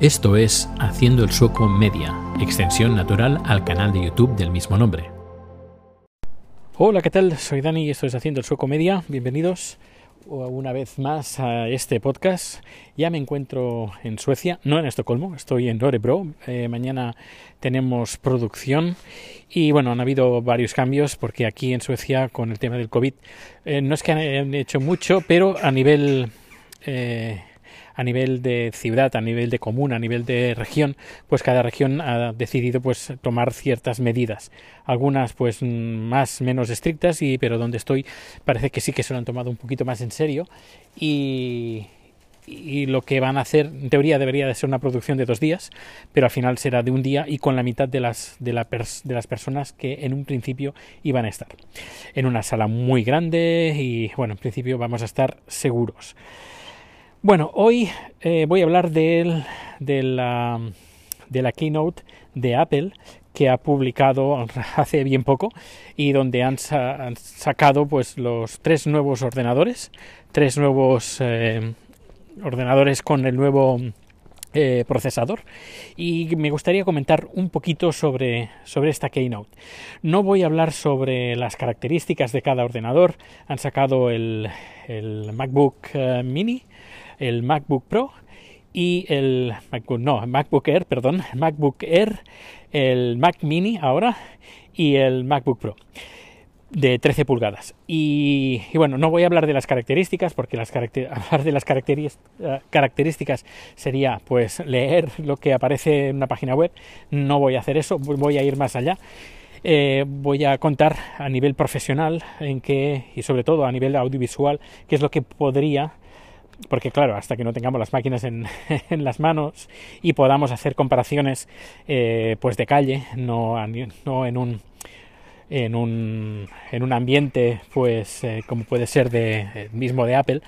Esto es Haciendo el Sueco Media, extensión natural al canal de YouTube del mismo nombre. Hola, ¿qué tal? Soy Dani y esto es Haciendo el Sueco Media. Bienvenidos una vez más a este podcast. Ya me encuentro en Suecia, no en Estocolmo, estoy en Örebro. Eh, mañana tenemos producción y bueno, han habido varios cambios porque aquí en Suecia con el tema del COVID eh, no es que han hecho mucho, pero a nivel... Eh, a nivel de ciudad, a nivel de comuna, a nivel de región, pues cada región ha decidido pues tomar ciertas medidas. Algunas pues más menos estrictas y pero donde estoy parece que sí que se lo han tomado un poquito más en serio y y lo que van a hacer, en teoría debería de ser una producción de dos días, pero al final será de un día y con la mitad de las, de, la de las personas que en un principio iban a estar. En una sala muy grande y bueno, en principio vamos a estar seguros. Bueno, hoy eh, voy a hablar de, de, la, de keynote de Apple que ha publicado hace bien poco y donde han, sacado pues los tres nuevos ordenadores, tres nuevos eh, ordenadores con el nuevo eh, procesador y me gustaría comentar un poquito sobre, sobre esta keynote. No voy a hablar sobre las características de cada ordenador. Han sacado el, el MacBook Mini, el MacBook Pro y el MacBook, no, MacBook Air, perdón, MacBook Air, el Mac Mini ahora y el MacBook Pro de 13 pulgadas. Y, bueno, no voy a hablar de las características, porque las hablar de las eh, características sería pues leer lo que aparece en una página web. No voy a hacer eso, voy a ir más allá. Eh, voy a contar a nivel profesional en que, y sobre todo a nivel audiovisual, qué es lo que podría porque claro, hasta que no tengamos las máquinas en, las manos y podamos hacer comparaciones eh, pues de calle, no, no en un en un, en un ambiente pues eh, como puede ser de, eh, mismo de Apple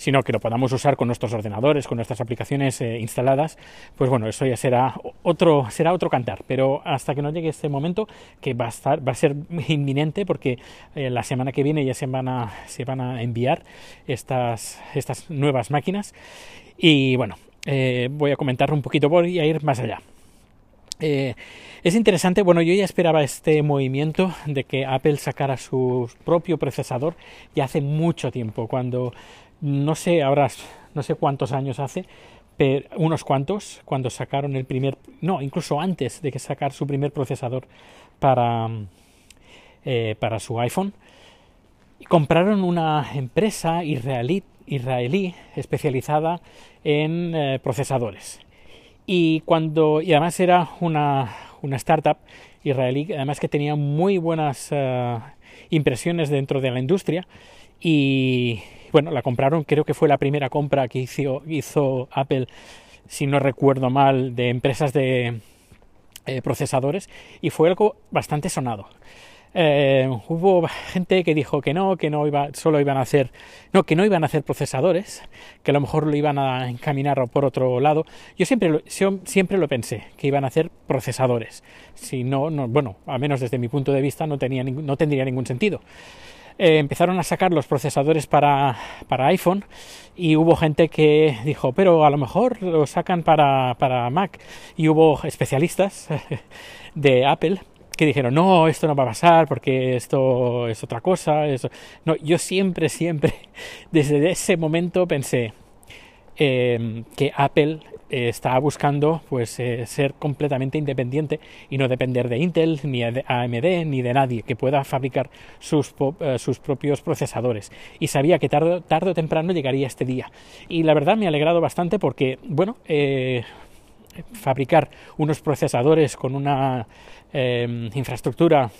sino que lo podamos usar con nuestros ordenadores, con nuestras aplicaciones eh, instaladas, pues bueno, eso ya será otro, será otro cantar. Pero hasta que no llegue este momento, que va a estar, va a ser inminente, porque la semana que viene ya se van a, se van a enviar estas, estas nuevas máquinas. Y bueno, voy a comentar un poquito, voy a ir más allá. Eh, es interesante, bueno, yo ya esperaba este movimiento de que Apple sacara su propio procesador ya hace mucho tiempo, cuando no sé ahora, no sé cuántos años hace, pero unos cuantos, cuando sacaron el primer, no, incluso antes de que sacar su primer procesador para, eh, para su iPhone, compraron una empresa israelí, israelí especializada en eh, procesadores y cuando, y además era una, una startup israelí, además que tenía muy buenas eh, impresiones dentro de la industria. Y bueno, la compraron, creo que fue la primera compra que hizo, Apple, si no recuerdo mal, de empresas de eh, procesadores, y fue algo bastante sonado. Eh, hubo gente que dijo que no, que no iba, solo iban a hacer, no, que no iban a hacer procesadores, que a lo mejor lo iban a encaminar por otro lado. Yo siempre lo, siempre lo pensé, que iban a hacer procesadores. Si no, no bueno, al menos desde mi punto de vista no, tenía, no tendría ningún sentido. Eh, empezaron a sacar los procesadores para, para, iPhone y hubo gente que dijo, pero a lo mejor lo sacan para, para Mac. Y hubo especialistas de Apple que dijeron, no, esto no va a pasar porque esto es otra cosa. No, yo siempre, siempre, desde ese momento pensé em, que Apple está buscando pues eh, ser completamente independiente y no depender de Intel ni de AMD ni de nadie que pueda fabricar sus, eh, sus propios procesadores. Y sabía que tarde, tarde, o temprano llegaría este día. Y la verdad me ha alegrado bastante porque bueno eh, fabricar unos procesadores con una Em, infraestructura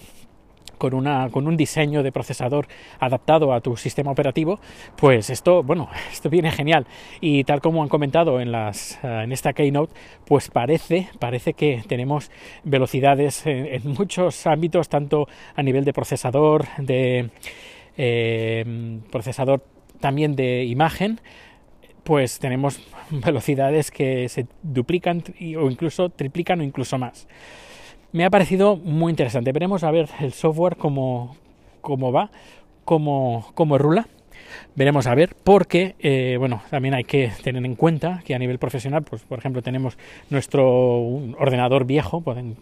con, una, con un diseño de procesador adaptado a tu sistema operativo, pues esto, bueno, esto viene genial. Y tal como han comentado en, las, eh, en esta keynote, pues parece, parece que tenemos velocidades en, muchos ámbitos, tanto a nivel de procesador, de em, procesador también de imagen, pues tenemos velocidades que se duplican o incluso triplican o incluso más me ha parecido muy interesante. Veremos a ver el software cómo, cómo va, cómo, cómo rula. Veremos a ver, porque, eh, bueno, también hay que tener en cuenta que a nivel profesional, pues por ejemplo, tenemos nuestro ordenador viejo, pueden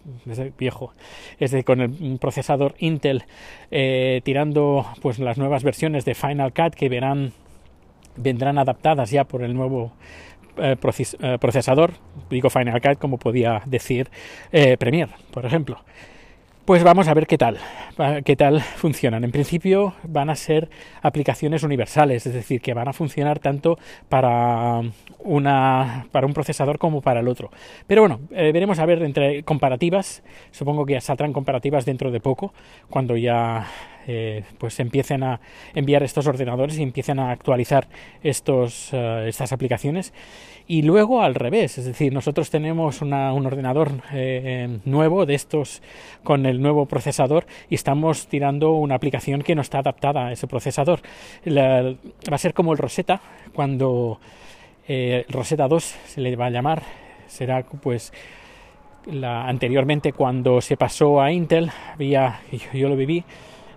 viejo, es de, con el procesador Intel, eh, tirando pues las nuevas versiones de Final Cut que verán vendrán adaptadas ya por el nuevo procesador, digo Final Cut como podía decir Premiere, por ejemplo. Pues vamos a ver qué tal, qué tal funcionan. En principio van a ser aplicaciones universales, es decir, que van a funcionar tanto para una para un procesador como para el otro. Pero bueno, eh, veremos a ver entre comparativas. Supongo que ya saldrán comparativas dentro de poco, cuando ya eh, pues empiecen a enviar estos ordenadores y empiecen a actualizar estos, eh, estas aplicaciones. Y luego al revés, es decir, nosotros tenemos un ordenador eh, nuevo de estos con el nuevo procesador y estamos tirando una aplicación que no está adaptada a ese procesador. va a ser como el Rosetta, cuando el Rosetta 2 se le va a llamar, será pues anteriormente cuando se pasó a Intel, había, yo lo viví,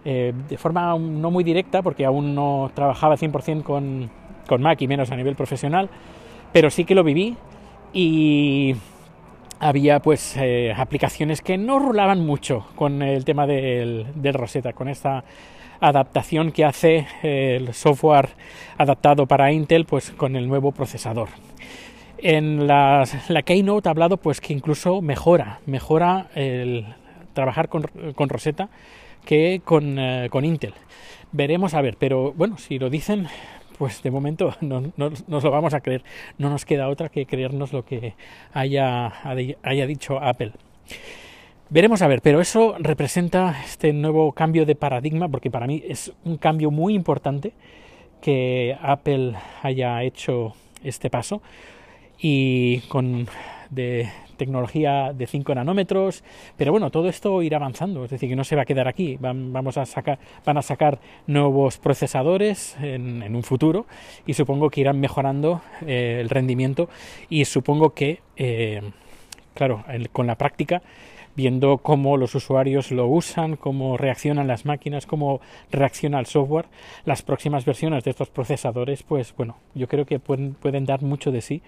eh, de forma no muy directa, porque aún no trabajaba 100% con, con Mac y menos a nivel profesional, pero sí que lo viví y había pues eh, aplicaciones que no rulaban mucho con el tema del, del, Rosetta, con esta adaptación que hace el software adaptado para Intel pues con el nuevo procesador. En la, la Keynote ha hablado pues que incluso mejora, mejora el trabajar con, con Rosetta que con, eh, con Intel. Veremos a ver, pero bueno, si lo dicen, pues de momento no, nos lo vamos a creer. No nos queda otra que creernos lo que haya, haya dicho Apple. Veremos a ver, pero eso representa este nuevo cambio de paradigma, porque para mí es un cambio muy importante que Apple haya hecho este paso y con de tecnología de 5 nanómetros, pero bueno, todo esto irá avanzando, es decir, que no se va a quedar aquí, van, vamos a sacar, van a sacar nuevos procesadores en, un futuro y supongo que irán mejorando eh, el rendimiento y supongo que, eh, claro, con la práctica viendo cómo los usuarios lo usan, cómo reaccionan las máquinas, cómo reacciona el software, las próximas versiones de estos procesadores, pues bueno, yo creo que pueden, dar mucho de sí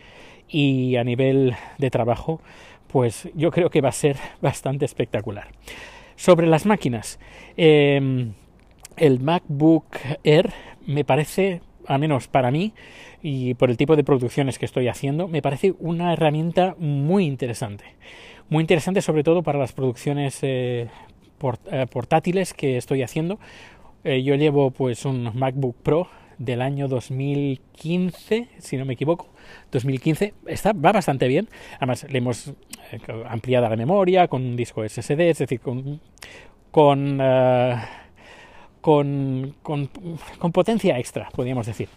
y a nivel de trabajo, pues yo creo que va a ser bastante espectacular. Sobre las máquinas, em, el MacBook Air me parece, al menos para mí, y por el tipo de producciones que estoy haciendo, me parece una herramienta muy interesante. Muy interesante sobre todo para las producciones eh, eh, portátiles que estoy haciendo. Eh, yo llevo pues un MacBook Pro del año 2015, si no me equivoco, 2015, está, va bastante bien. Además, le hemos ampliado la memoria con un disco SSD, es decir, con, con, con, con, potencia extra, podríamos decir.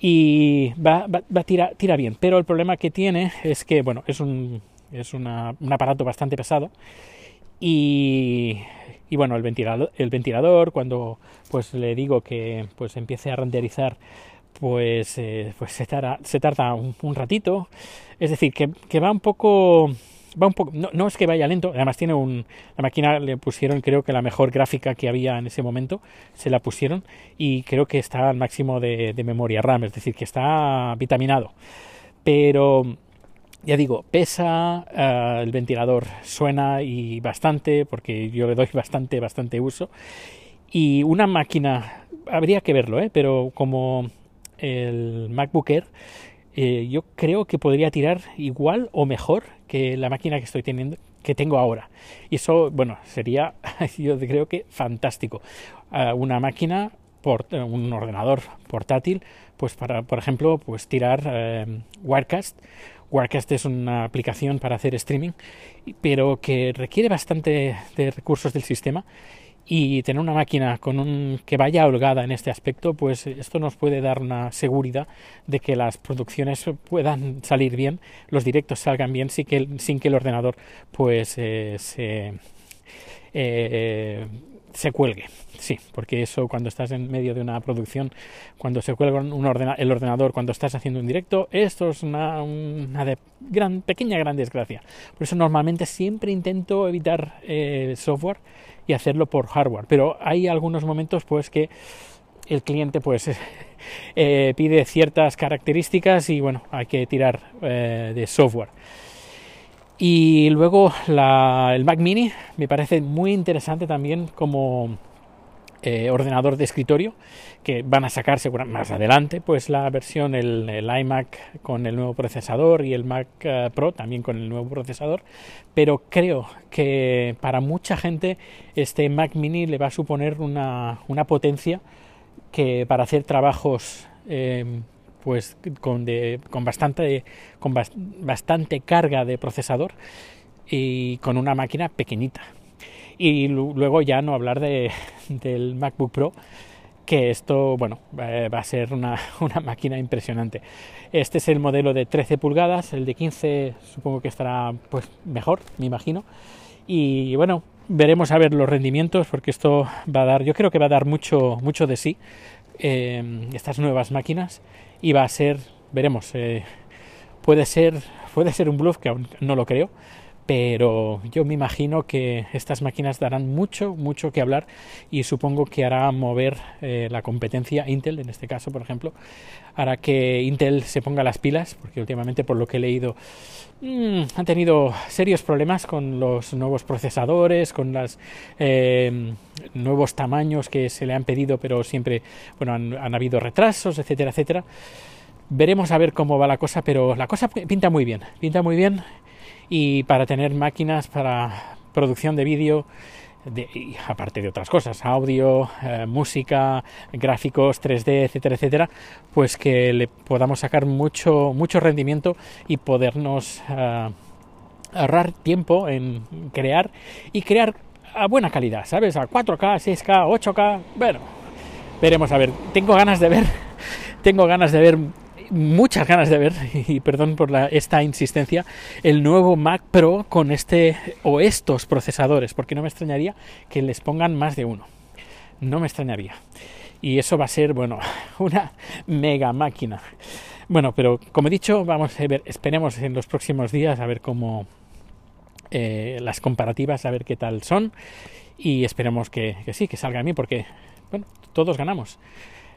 Y va, va, va tira, tira bien, pero el problema que tiene es que, bueno, es un es un aparato bastante pesado y, y bueno, el ventilador, el ventilador, cuando pues le digo que pues empiece a renderizar, pues, eh, pues se tarda, se tarda un, ratito. Es decir, que, que, va un poco. Va un poco no, no, es que vaya lento, además tiene un. La máquina le pusieron, creo que la mejor gráfica que había en ese momento, se la pusieron y creo que está al máximo de, de memoria RAM, es decir, que está vitaminado. Pero ya digo, pesa, eh, el ventilador suena y bastante, porque yo le doy bastante, bastante uso. Y una máquina, habría que verlo, ¿eh? pero como el MacBook Air, eh, yo creo que podría tirar igual o mejor que la máquina que estoy teniendo, que tengo ahora. Y eso, bueno, sería, yo creo que fantástico. Eh, una máquina, por, un ordenador portátil, pues para, por ejemplo, pues tirar Wirecast Wirecast es una aplicación para hacer streaming, pero que requiere bastante de recursos del sistema y tener una máquina con un que vaya holgada en este aspecto, pues esto nos puede dar una seguridad de que las producciones puedan salir bien, los directos salgan bien sin que, sin que el ordenador pues eh, se eh, se cuelgue. Sí, porque eso cuando estás en medio de una producción, cuando se cuelga un el ordenador, cuando estás haciendo un directo, esto es una, gran, pequeña gran desgracia. Por eso normalmente siempre intento evitar el software y hacerlo por hardware. Pero hay algunos momentos pues que el cliente pues eh, pide ciertas características y bueno, hay que tirar eh, de software. Y luego el Mac Mini me parece muy interesante también como eh, ordenador de escritorio que van a sacar seguramente más adelante pues la versión el, iMac con el nuevo procesador y el Mac eh, Pro también con el nuevo procesador. Pero creo que para mucha gente este Mac Mini le va a suponer una, una potencia que para hacer trabajos eh, pues con, de, con bastante con bastante carga de procesador y con una máquina pequeñita y luego ya no hablar de, del MacBook Pro, que esto, bueno, va a ser una, una, máquina impresionante. Este es el modelo de 13 pulgadas, el de 15 supongo que estará pues mejor, me imagino. Y bueno, veremos a ver los rendimientos, porque esto va a dar, yo creo que va a dar mucho, mucho de sí eh, estas nuevas máquinas y va a ser, veremos, eh, puede ser, puede ser un bluff que aún no lo creo, pero yo me imagino que estas máquinas darán mucho, mucho que hablar y supongo que hará mover eh, la competencia Intel, en este caso, por ejemplo, hará que Intel se ponga las pilas, porque últimamente, por lo que he leído, mm, han tenido serios problemas con los nuevos procesadores, con los eh, nuevos tamaños que se le han pedido, pero siempre, bueno, han, han habido retrasos, etcétera, etcétera. Veremos a ver cómo va la cosa, pero la cosa pinta muy bien, pinta muy bien y para tener máquinas para producción de vídeo, aparte de otras cosas, audio, eh, música, gráficos 3D, etcétera, etcétera, pues que le podamos sacar mucho, mucho rendimiento y podernos eh, ahorrar tiempo en crear y crear a buena calidad, ¿sabes? A 4K, 6K, 8K, bueno, veremos a ver. Tengo ganas de ver, tengo ganas de ver muchas ganas de ver, y perdón por la, esta insistencia, el nuevo Mac Pro con este o estos procesadores, porque no me extrañaría que les pongan más de uno. No me extrañaría. Y eso va a ser, bueno, una mega máquina. Bueno, pero como he dicho, vamos a ver, esperemos en los próximos días a ver cómo eh, las comparativas, a ver qué tal son. Y esperemos que, que sí, que salga a mí, porque, bueno, todos ganamos.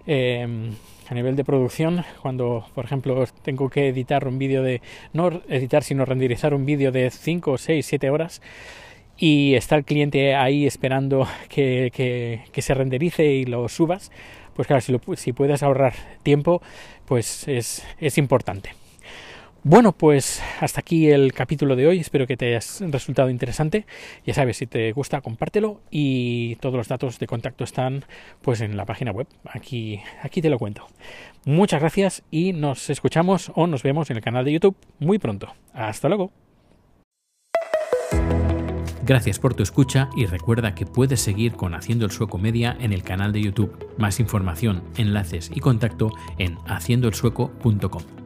Eh, a nivel de producción, cuando por ejemplo tengo que editar un vídeo de, no editar, sino renderizar un vídeo de 5, 6, 7 horas y está el cliente ahí esperando que, que, se renderice y lo subas, pues claro, si, si puedes ahorrar tiempo, pues es, es importante. Bueno, pues hasta aquí el capítulo de hoy. Espero que te haya resultado interesante. Ya sabes, si te gusta, compártelo y todos los datos de contacto están pues en la página web. Aquí, aquí te lo cuento. Muchas gracias y nos escuchamos o nos vemos en el canal de YouTube muy pronto. Hasta luego. Gracias por tu escucha y recuerda que puedes seguir con Haciendo el Sueco Media en el canal de YouTube. Más información, enlaces y contacto en haciendoelsueco.com.